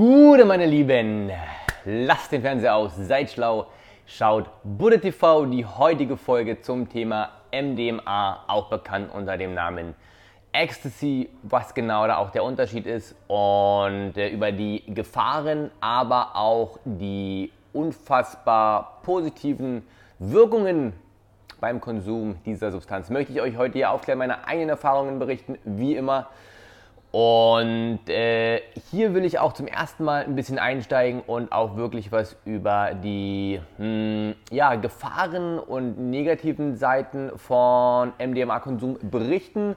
Gute, meine Lieben. Lasst den Fernseher aus, seid schlau, schaut Buddha TV, die heutige Folge zum Thema MDMA, auch bekannt unter dem Namen Ecstasy, was genau da auch der Unterschied ist und äh, über die Gefahren, aber auch die unfassbar positiven Wirkungen beim Konsum dieser Substanz möchte ich euch heute hier aufklären, meine eigenen Erfahrungen berichten, wie immer. Und äh, hier will ich auch zum ersten Mal ein bisschen einsteigen und auch wirklich was über die mh, hm, ja, Gefahren und negativen Seiten von MDMA-Konsum berichten.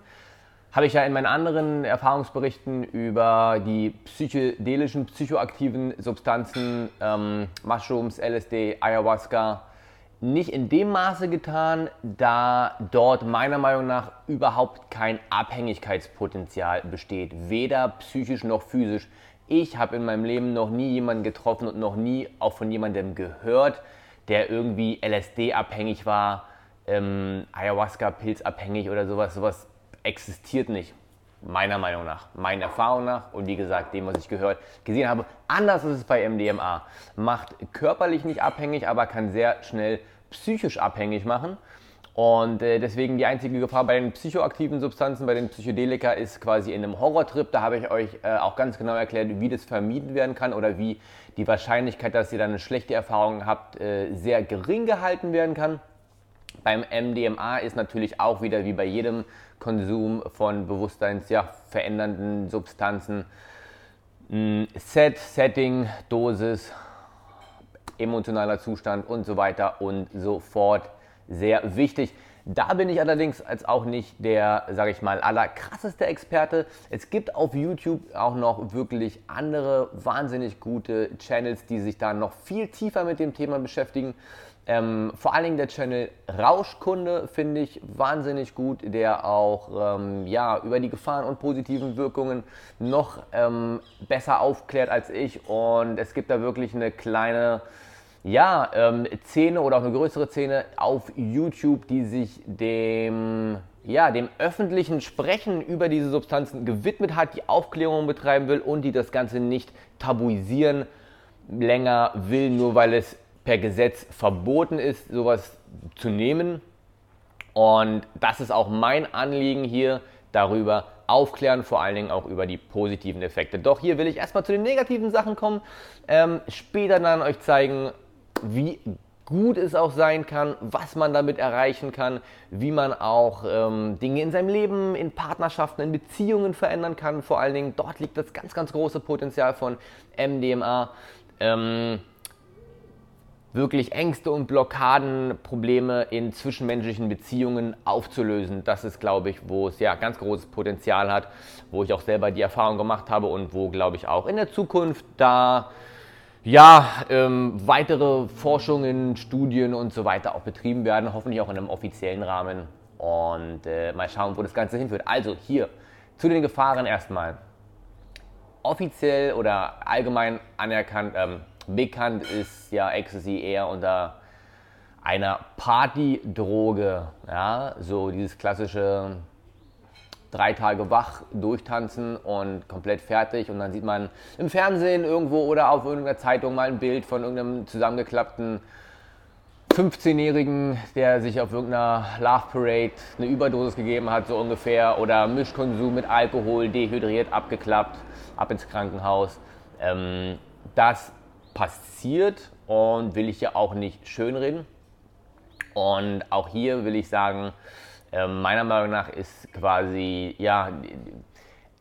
Habe ich ja in meinen anderen Erfahrungsberichten über die psychedelischen, psychoaktiven Substanzen, ähm, Mushrooms, LSD, Ayahuasca, nicht in dem Maße getan, da dort meiner Meinung nach überhaupt kein Abhängigkeitspotenzial besteht, weder psychisch noch physisch. Ich habe in meinem Leben noch nie jemanden getroffen und noch nie auch von jemandem gehört, der irgendwie LSD-abhängig war, ähm, Ayahuasca-Pilzabhängig oder sowas. Sowas existiert nicht, meiner Meinung nach, meiner Erfahrung nach und wie gesagt, dem, was ich gehört, gesehen habe. Anders ist es bei MDMA. Macht körperlich nicht abhängig, aber kann sehr schnell psychisch abhängig machen. Und äh, deswegen die einzige Gefahr bei den psychoaktiven Substanzen, bei den Psychedelika, ist quasi in einem Horrortrip. Da habe ich euch äh, auch ganz genau erklärt, wie das vermieden werden kann oder wie die Wahrscheinlichkeit, dass ihr dann eine schlechte Erfahrung habt, äh, sehr gering gehalten werden kann. Beim MDMA ist natürlich auch wieder wie bei jedem Konsum von bewusstseinsverändernden ja, Substanzen Set, Setting, Dosis, emotionaler Zustand und so weiter und so fort sehr wichtig. Da bin ich allerdings als auch nicht der, sage ich mal, allerkrasseste Experte. Es gibt auf YouTube auch noch wirklich andere wahnsinnig gute Channels, die sich da noch viel tiefer mit dem Thema beschäftigen. Ähm, vor allen Dingen der Channel Rauschkunde finde ich wahnsinnig gut, der auch ähm, ja, über die Gefahren und positiven Wirkungen noch ähm, besser aufklärt als ich. Und es gibt da wirklich eine kleine ja, ähm, Szene oder auch eine größere Szene auf YouTube, die sich dem, ja, dem öffentlichen Sprechen über diese Substanzen gewidmet hat, die Aufklärung betreiben will und die das Ganze nicht tabuisieren länger will, nur weil es per Gesetz verboten ist, sowas zu nehmen. Und das ist auch mein Anliegen hier, darüber aufklären, vor allen Dingen auch über die positiven Effekte. Doch hier will ich erstmal zu den negativen Sachen kommen, ähm, später dann euch zeigen, wie gut es auch sein kann, was man damit erreichen kann, wie man auch ähm, Dinge in seinem Leben, in Partnerschaften, in Beziehungen verändern kann. Vor allen Dingen dort liegt das ganz, ganz große Potenzial von MDMA. Ähm, wirklich Ängste und Blockaden, Probleme in zwischenmenschlichen Beziehungen aufzulösen. Das ist, glaube ich, wo es ja ganz großes Potenzial hat, wo ich auch selber die Erfahrung gemacht habe und wo, glaube ich, auch in der Zukunft da ja, ähm, weitere Forschungen, Studien und so weiter auch betrieben werden, hoffentlich auch in einem offiziellen Rahmen. Und äh, mal schauen, wo das Ganze hinführt. Also hier zu den Gefahren erstmal. Offiziell oder allgemein anerkannt, ähm, bekannt ist ja Ecstasy eher unter einer Partydroge. Ja, so dieses klassische drei Tage wach durchtanzen und komplett fertig und dann sieht man im Fernsehen irgendwo oder auf irgendeiner Zeitung mal ein Bild von irgendeinem zusammengeklappten 15-Jährigen, der sich auf irgendeiner Love Parade eine Überdosis gegeben hat, so ungefähr, oder Mischkonsum mit Alkohol, dehydriert, abgeklappt, ab ins Krankenhaus. Ähm, das passiert und will ich ja auch nicht schönreden. Und auch hier will ich sagen, ähm, meiner Meinung nach ist quasi ja,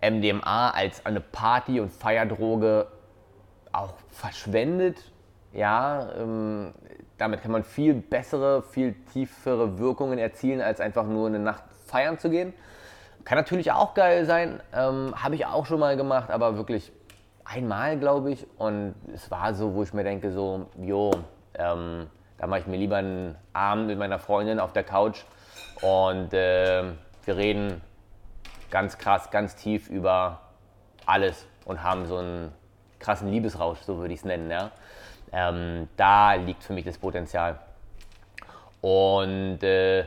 MDMA als eine Party- und Feierdroge auch verschwendet. Ja, ähm, damit kann man viel bessere, viel tiefere Wirkungen erzielen, als einfach nur eine Nacht feiern zu gehen. Kann natürlich auch geil sein, ähm, habe ich auch schon mal gemacht, aber wirklich einmal, glaube ich. Und es war so, wo ich mir denke, so, jo, ähm, da mache ich mir lieber einen Abend mit meiner Freundin auf der Couch und äh, wir reden ganz krass, ganz tief über alles und haben so einen krassen Liebesrausch, so würde ich es nennen. Ja? Ähm, da liegt für mich das Potenzial. Und äh,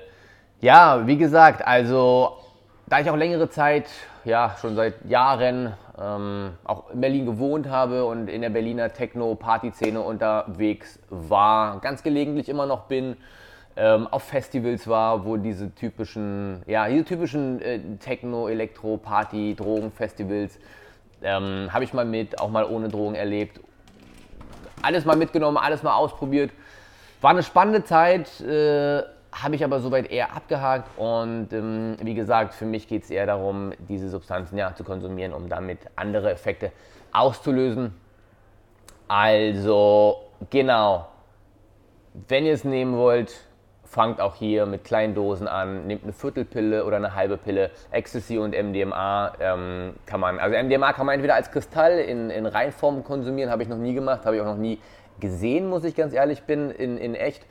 ja, wie gesagt, also da ich auch längere Zeit, ja, schon seit Jahren ähm, auch in Berlin gewohnt habe und in der Berliner Techno-Party-Szene unterwegs war, ganz gelegentlich immer noch bin, ähm, auf Festivals war, wo diese typischen, ja, diese typischen äh, Techno, Elektro, Party, Drogen-Festivals ähm, habe ich mal mit, auch mal ohne Drogen erlebt. Alles mal mitgenommen, alles mal ausprobiert. War eine spannende Zeit, äh, habe ich aber soweit eher abgehakt und ähm, wie gesagt, für mich geht es eher darum, diese Substanzen ja zu konsumieren, um damit andere Effekte auszulösen. Also genau, wenn ihr es nehmen wollt, fangt auch hier mit kleinen Dosen an, nehmt eine Viertelpille oder eine halbe Pille. Ecstasy und MDMA ähm, kann man, also MDMA kann man entweder als Kristall in, in Reinform konsumieren, habe ich noch nie gemacht, habe ich auch noch nie gesehen, muss ich ganz ehrlich bin, in, in echt.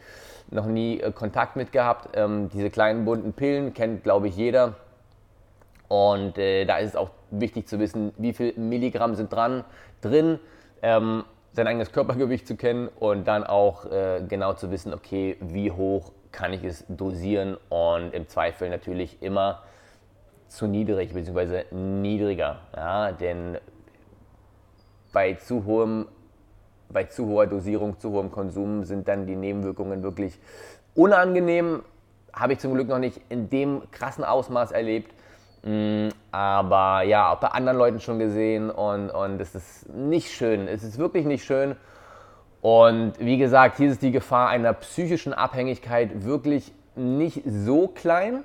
Noch nie äh, Kontakt mit gehabt. Ähm, diese kleinen bunten Pillen kennt, glaube ich, jeder. Und äh, da ist es auch wichtig zu wissen, wie viel Milligramm sind dran, drin. Ähm, sein eigenes Körpergewicht zu kennen und dann auch äh, genau zu wissen, okay, wie hoch kann ich es dosieren und im Zweifel natürlich immer zu niedrig bzw. niedriger. Ja, denn bei zu, hohem, bei zu hoher Dosierung, zu hohem Konsum sind dann die Nebenwirkungen wirklich unangenehm. Habe ich zum Glück noch nicht in dem krassen Ausmaß erlebt. Mm, aber ja, auch bei anderen Leuten schon gesehen und, und es ist nicht schön. Es ist wirklich nicht schön. Und wie gesagt, hier ist die Gefahr einer psychischen Abhängigkeit wirklich nicht so klein.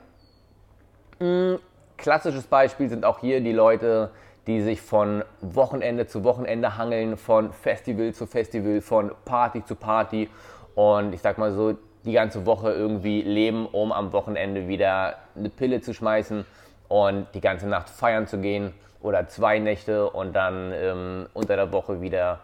Hm, klassisches Beispiel sind auch hier die Leute, die sich von Wochenende zu Wochenende hangeln, von Festival zu Festival, von Party zu Party. Und ich sag mal so, die ganze Woche irgendwie leben, um am Wochenende wieder eine Pille zu schmeißen und die ganze Nacht feiern zu gehen oder zwei Nächte und dann ähm, unter der Woche wieder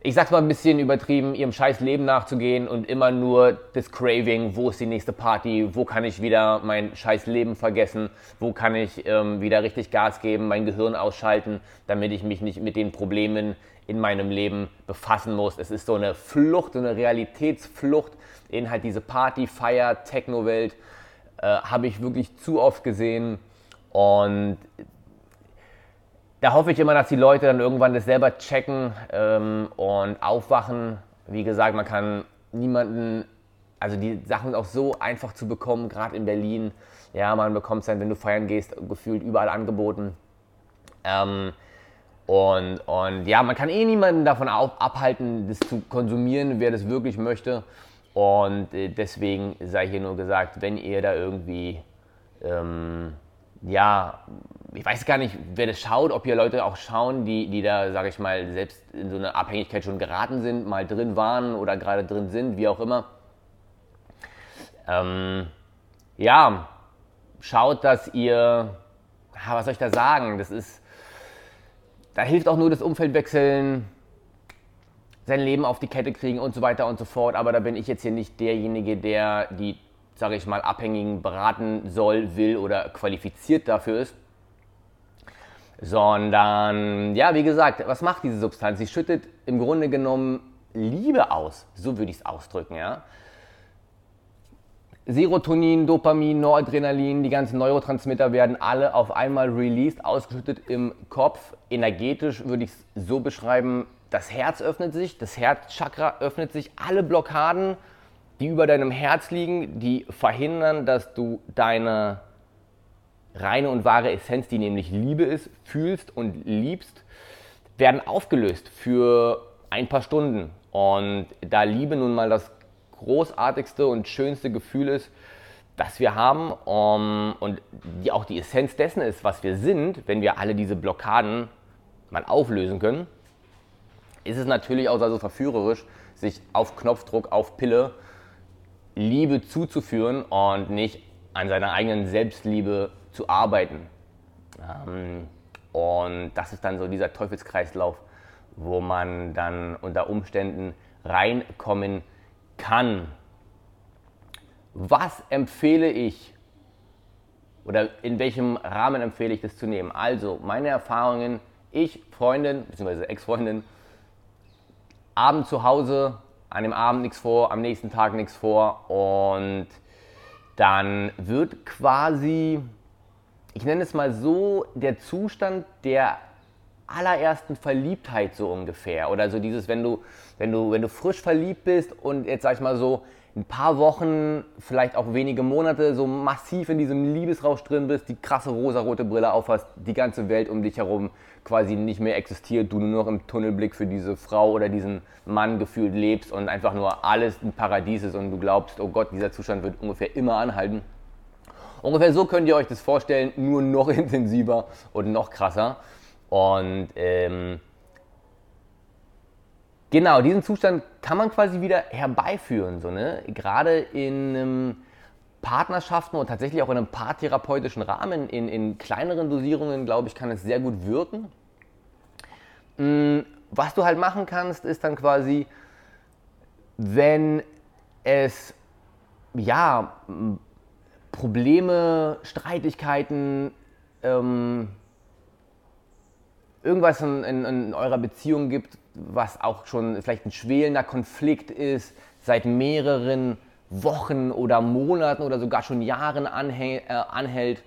ich sag's mal ein bisschen übertrieben, ihrem scheiß Leben nachzugehen und immer nur das Craving, wo ist die nächste Party, wo kann ich wieder mein scheiß Leben vergessen, wo kann ich ähm, wieder richtig Gas geben, mein Gehirn ausschalten, damit ich mich nicht mit den Problemen in meinem Leben befassen muss. Es ist so eine Flucht, so eine Realitätsflucht in halt diese Party, Feier, Techno-Welt, äh, habe ich wirklich zu oft gesehen und da hoffe ich immer, dass die Leute dann irgendwann das selber checken ähm, und aufwachen. Wie gesagt, man kann niemanden, also die Sachen auch so einfach zu bekommen, gerade in Berlin. Ja, man bekommt es dann, wenn du feiern gehst, gefühlt überall angeboten. Ähm, und, und ja, man kann eh niemanden davon abhalten, das zu konsumieren, wer das wirklich möchte. Und äh, deswegen sei hier nur gesagt, wenn ihr da irgendwie ähm, ja, ich weiß gar nicht, wer das schaut, ob hier Leute auch schauen, die, die da, sage ich mal, selbst in so eine Abhängigkeit schon geraten sind, mal drin waren oder gerade drin sind, wie auch immer. Ähm, ja, schaut, dass ihr, was soll ich da sagen, das ist, da hilft auch nur das Umfeld wechseln, sein Leben auf die Kette kriegen und so weiter und so fort. Aber da bin ich jetzt hier nicht derjenige, der die sage ich mal, Abhängigen beraten soll, will oder qualifiziert dafür ist. Sondern, ja, wie gesagt, was macht diese Substanz? Sie schüttet im Grunde genommen Liebe aus, so würde ich es ausdrücken, ja. Serotonin, Dopamin, Noradrenalin, die ganzen Neurotransmitter werden alle auf einmal released, ausgeschüttet im Kopf. Energetisch würde ich es so beschreiben, das Herz öffnet sich, das Herzchakra öffnet sich, alle Blockaden die über deinem Herz liegen, die verhindern, dass du deine reine und wahre Essenz, die nämlich Liebe ist, fühlst und liebst, werden aufgelöst für ein paar Stunden. Und da Liebe nun mal das großartigste und schönste Gefühl ist, das wir haben um, und die auch die Essenz dessen ist, was wir sind, wenn wir alle diese Blockaden mal auflösen können, ist es natürlich auch also verführerisch, sich auf Knopfdruck, auf Pille Liebe zuzuführen und nicht an seiner eigenen Selbstliebe zu arbeiten. Ähm, und das ist dann so dieser Teufelskreislauf, wo man dann unter Umständen reinkommen kann. Was empfehle ich oder in welchem Rahmen empfehle ich das zu nehmen? Also meine Erfahrungen, ich, Freundin bzw. Ex-Freundin, Abend zu Hause an dem Abend nichts vor, am nächsten Tag nichts vor und dann wird quasi ich nenne es mal so, der Zustand der allerersten Verliebtheit so ungefähr. Oder so dieses, wenn du, wenn du, wenn du frisch verliebt bist und jetzt sag ich mal so ein paar Wochen, vielleicht auch wenige Monate so massiv in diesem Liebesrausch drin bist, die krasse rosarote Brille aufhast, die ganze Welt um dich herum quasi nicht mehr existiert, du nur noch im Tunnelblick für diese Frau oder diesen Mann gefühlt lebst und einfach nur alles ein Paradies ist und du glaubst, oh Gott, dieser Zustand wird ungefähr immer anhalten. Ungefähr so könnt ihr euch das vorstellen, nur noch intensiver und noch krasser. Und ähm, genau, diesen Zustand kann man quasi wieder herbeiführen. So, ne? Gerade in ähm, Partnerschaften und tatsächlich auch in einem paartherapeutischen Rahmen, in, in kleineren Dosierungen, glaube ich, kann es sehr gut wirken. Ähm, was du halt machen kannst, ist dann quasi, wenn es ja Probleme, Streitigkeiten, ähm, irgendwas in, in, in, eurer Beziehung gibt, was auch schon vielleicht ein schwelender Konflikt ist, seit mehreren Wochen oder Monaten oder sogar schon Jahren anhält, äh, anhält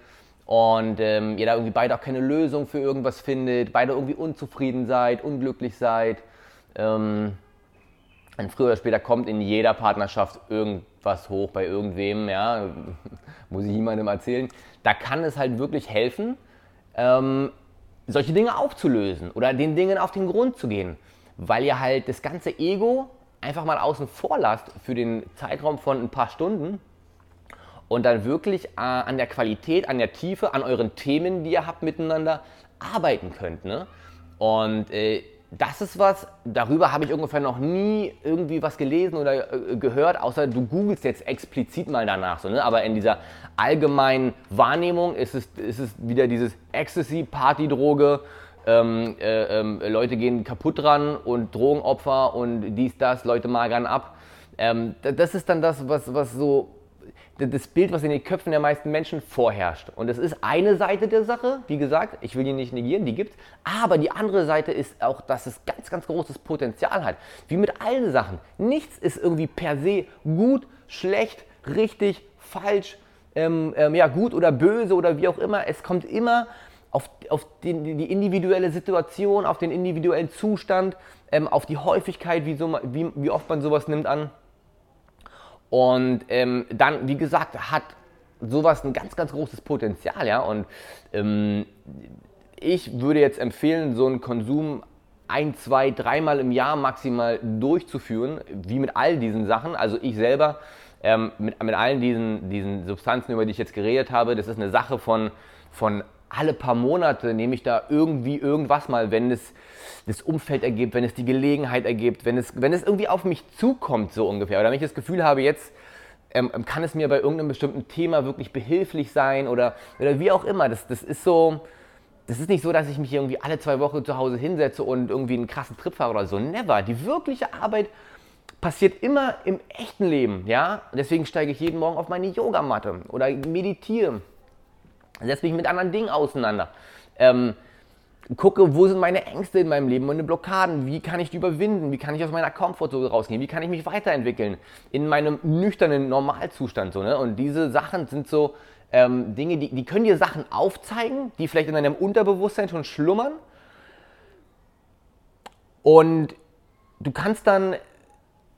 und ähm, ihr da irgendwie beide auch keine Lösung für irgendwas findet, beide irgendwie unzufrieden seid, unglücklich seid. Ähm, und früher oder später kommt in jeder Partnerschaft irgendwas hoch bei irgendwem, ja, muss ich jemandem erzählen. Da kann es halt wirklich helfen, ähm, solche Dinge aufzulösen oder den Dingen auf den Grund zu gehen, weil ihr halt das ganze Ego einfach mal außen vor lasst für den Zeitraum von ein paar Stunden und dann wirklich äh, an der Qualität, an der Tiefe, an euren Themen, die ihr habt miteinander arbeiten könnt. Ne? Und äh, das ist was, darüber habe ich ungefähr noch nie irgendwie was gelesen oder äh, gehört, außer du googelst jetzt explizit mal danach. So, ne? Aber in dieser allgemeinen Wahrnehmung ist es, ist es wieder dieses Ecstasy, Partydroge, ähm, äh, ähm, Leute gehen kaputt dran und Drogenopfer und dies, das, Leute magern ab. Ähm, das ist dann das, was, was so das Bild, was in den Köpfen der meisten Menschen vorherrscht. Und das ist eine Seite der Sache, wie gesagt, ich will die nicht negieren, die gibt Aber die andere Seite ist auch, dass es ganz, ganz großes Potenzial hat. Wie mit allen Sachen. Nichts ist irgendwie per se gut, schlecht, richtig, falsch, ähm, ähm, ja, gut oder böse oder wie auch immer. Es kommt immer auf, auf den, die individuelle Situation, auf den individuellen Zustand, ähm, auf die Häufigkeit, wie, so, wie, wie oft man sowas nimmt an. Und ähm, dann, wie gesagt, hat sowas ein ganz, ganz großes Potenzial, ja. Und ähm, ich würde jetzt empfehlen, so einen Konsum ein, zwei, dreimal im Jahr maximal durchzuführen, wie mit all diesen Sachen. Also ich selber ähm, mit, mit allen diesen, diesen Substanzen, über die ich jetzt geredet habe, das ist eine Sache von, von alle paar Monate nehme ich da irgendwie irgendwas mal, wenn es das Umfeld ergibt, wenn es die Gelegenheit ergibt, wenn es, wenn es irgendwie auf mich zukommt, so ungefähr. Oder wenn ich das Gefühl habe, jetzt ähm, kann es mir bei irgendeinem bestimmten Thema wirklich behilflich sein oder, oder wie auch immer. Das, das ist so, das ist nicht so, dass ich mich irgendwie alle zwei Wochen zu Hause hinsetze und irgendwie einen krassen Trip fahre oder so. Never. Die wirkliche Arbeit passiert immer im echten Leben, ja. Deswegen steige ich jeden Morgen auf meine Yogamatte oder meditiere, setze mich mit anderen Dingen auseinander. Ähm, gucke, wo sind meine Ängste in meinem Leben, meine Blockaden, wie kann ich die überwinden, wie kann ich aus meiner Komfortzone rausgehen, wie kann ich mich weiterentwickeln in meinem nüchternen Normalzustand. So, ne? Und diese Sachen sind so ähm, Dinge, die, die können dir Sachen aufzeigen, die vielleicht in deinem Unterbewusstsein schon schlummern. Und du kannst dann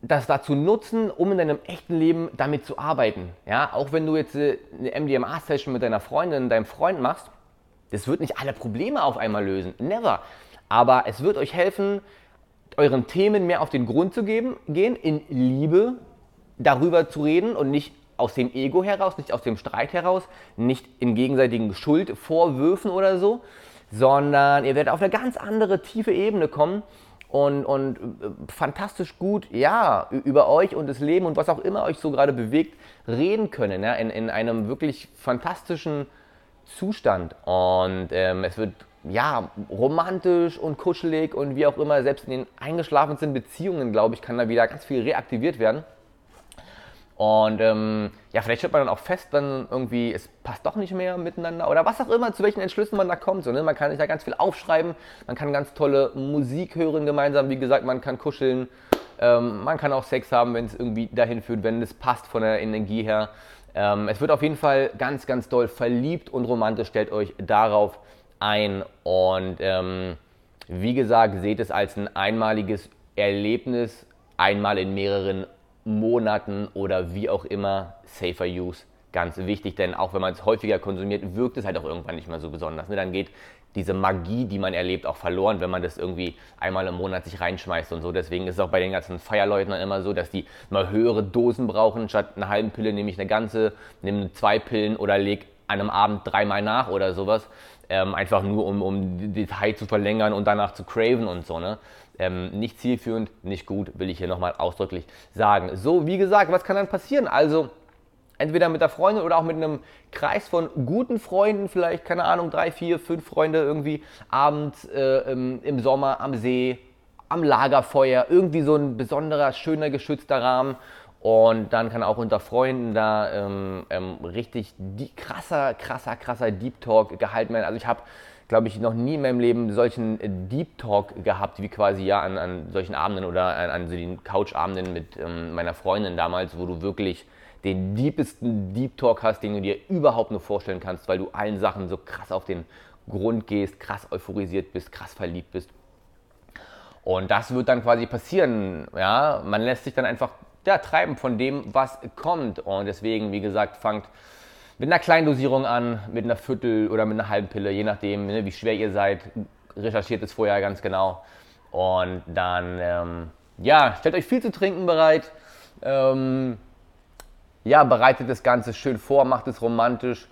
das dazu nutzen, um in deinem echten Leben damit zu arbeiten. Ja, auch wenn du jetzt äh, eine MDMA-Session mit deiner Freundin, deinem Freund machst, das wird nicht alle Probleme auf einmal lösen. Never. Aber es wird euch helfen, euren Themen mehr auf den Grund zu geben, gehen, in Liebe darüber zu reden und nicht aus dem Ego heraus, nicht aus dem Streit heraus, nicht in gegenseitigen Schuldvorwürfen oder so, sondern ihr werdet auf eine ganz andere tiefe Ebene kommen und, und äh, fantastisch gut, ja, über euch und das Leben und was auch immer euch so gerade bewegt, reden können, ja, in, in einem wirklich fantastischen Zustand. Und ähm, es wird ja romantisch und kuschelig und wie auch immer, selbst in den eingeschlafenen Beziehungen, glaube ich, kann da wieder ganz viel reaktiviert werden. Und ähm, ja, vielleicht stellt man dann auch fest, dann irgendwie, es passt doch nicht mehr miteinander oder was auch immer, zu welchen Entschlüssen man da kommt. So, ne? Man kann sich da ganz viel aufschreiben, man kann ganz tolle Musik hören gemeinsam, wie gesagt, man kann kuscheln, ähm, man kann auch Sex haben, wenn es irgendwie dahin führt, wenn es passt von der Energie her. Ähm, es wird auf jeden Fall ganz, ganz doll verliebt und romantisch. Stellt euch darauf ein. Und ähm, wie gesagt, seht es als ein einmaliges Erlebnis, einmal in mehreren Monaten oder wie auch immer. Safer Use, ganz wichtig, denn auch wenn man es häufiger konsumiert, wirkt es halt auch irgendwann nicht mehr so besonders. Ne? Dann geht diese Magie, die man erlebt, auch verloren, wenn man das irgendwie einmal im Monat sich reinschmeißt und so. Deswegen ist es auch bei den ganzen Feierleuten dann immer so, dass die mal höhere Dosen brauchen. Statt einer halben Pille nehme ich eine ganze, nehme zwei Pillen oder leg einem Abend dreimal nach oder sowas. Ähm, einfach nur, um, um die High zu verlängern und danach zu craven und so. Ne? Ähm, nicht zielführend, nicht gut, will ich hier nochmal ausdrücklich sagen. So, wie gesagt, was kann dann passieren? Also, entweder mit der Freundin oder auch mit einem Kreis von guten Freunden, vielleicht, keine Ahnung, drei, vier, fünf Freunde irgendwie abends äh, im, Sommer am See, am Lagerfeuer, irgendwie so ein besonderer, schöner, geschützter Rahmen. Und dann kann auch unter Freunden da ähm, ähm, richtig die, krasser, krasser, krasser Deep Talk gehalten werden. Also ich habe, glaube ich, noch nie in meinem Leben solchen Deep Talk gehabt, wie quasi ja an, an solchen Abenden oder an, an so den Couchabenden mit ähm, meiner Freundin damals, wo du wirklich den deepesten Deep Talk hast, den du dir überhaupt nur vorstellen kannst, weil du allen Sachen so krass auf den Grund gehst, krass euphorisiert bist, krass verliebt bist. Und das wird dann quasi passieren. Ja? Man lässt sich dann einfach ja, treiben von dem, was kommt. Und deswegen, wie gesagt, fangt mit einer kleinen Dosierung an, mit einer Viertel oder mit einer halben Pille, je nachdem, ne, wie schwer ihr seid. Recherchiert es vorher ganz genau. Und dann, ähm, ja, stellt euch viel zu trinken bereit. Ähm, ja, bereitet das Ganze schön vor, macht es romantisch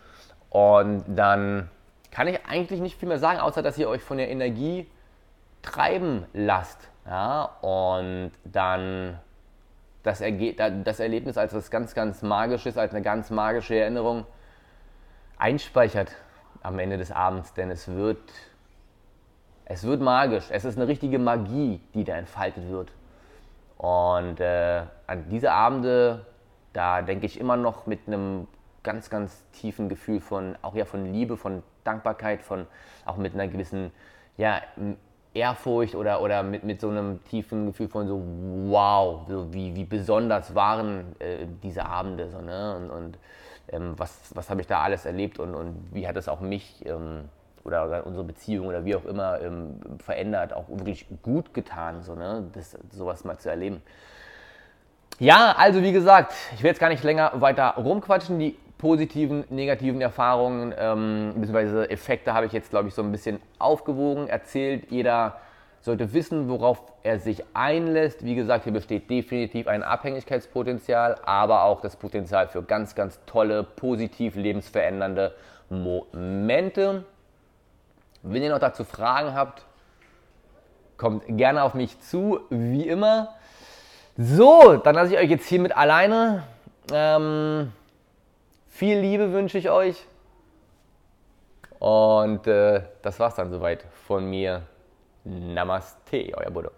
und dann kann ich eigentlich nicht viel mehr sagen, außer dass ihr euch von der Energie treiben lasst. Ja, und dann das, Erge das Erlebnis als was ganz, ganz Magisches, als eine ganz magische Erinnerung einspeichert am Ende des Abends, denn es wird, es wird magisch. Es ist eine richtige Magie, die da entfaltet wird. Und äh, an diese Abende da denke ich immer noch mit einem ganz, ganz tiefen Gefühl von, auch ja von Liebe, von Dankbarkeit, von auch mit einer gewissen, ja, Ehrfurcht oder, oder mit, mit so einem tiefen Gefühl von so, wow, so wie, wie besonders waren äh, diese Abende so, ne? und, und ähm, was, was habe ich da alles erlebt und, und wie hat es auch mich ähm, oder, oder, unsere Beziehung oder wie auch immer ähm, verändert, auch wirklich gut getan, so, ne? das, sowas mal zu erleben. Ja, also wie gesagt, ich will jetzt gar nicht länger weiter rumquatschen. Die positiven, negativen Erfahrungen ähm, bzw. Effekte habe ich jetzt, glaube ich, so ein bisschen aufgewogen, erzählt. Jeder sollte wissen, worauf er sich einlässt. Wie gesagt, hier besteht definitiv ein Abhängigkeitspotenzial, aber auch das Potenzial für ganz, ganz tolle, positiv lebensverändernde Momente. Wenn ihr noch dazu Fragen habt, kommt gerne auf mich zu, wie immer. So, dann lasse ich euch jetzt hiermit alleine. Ähm, viel Liebe wünsche ich euch. Und äh, das war's dann soweit von mir. Namaste, euer Buddha.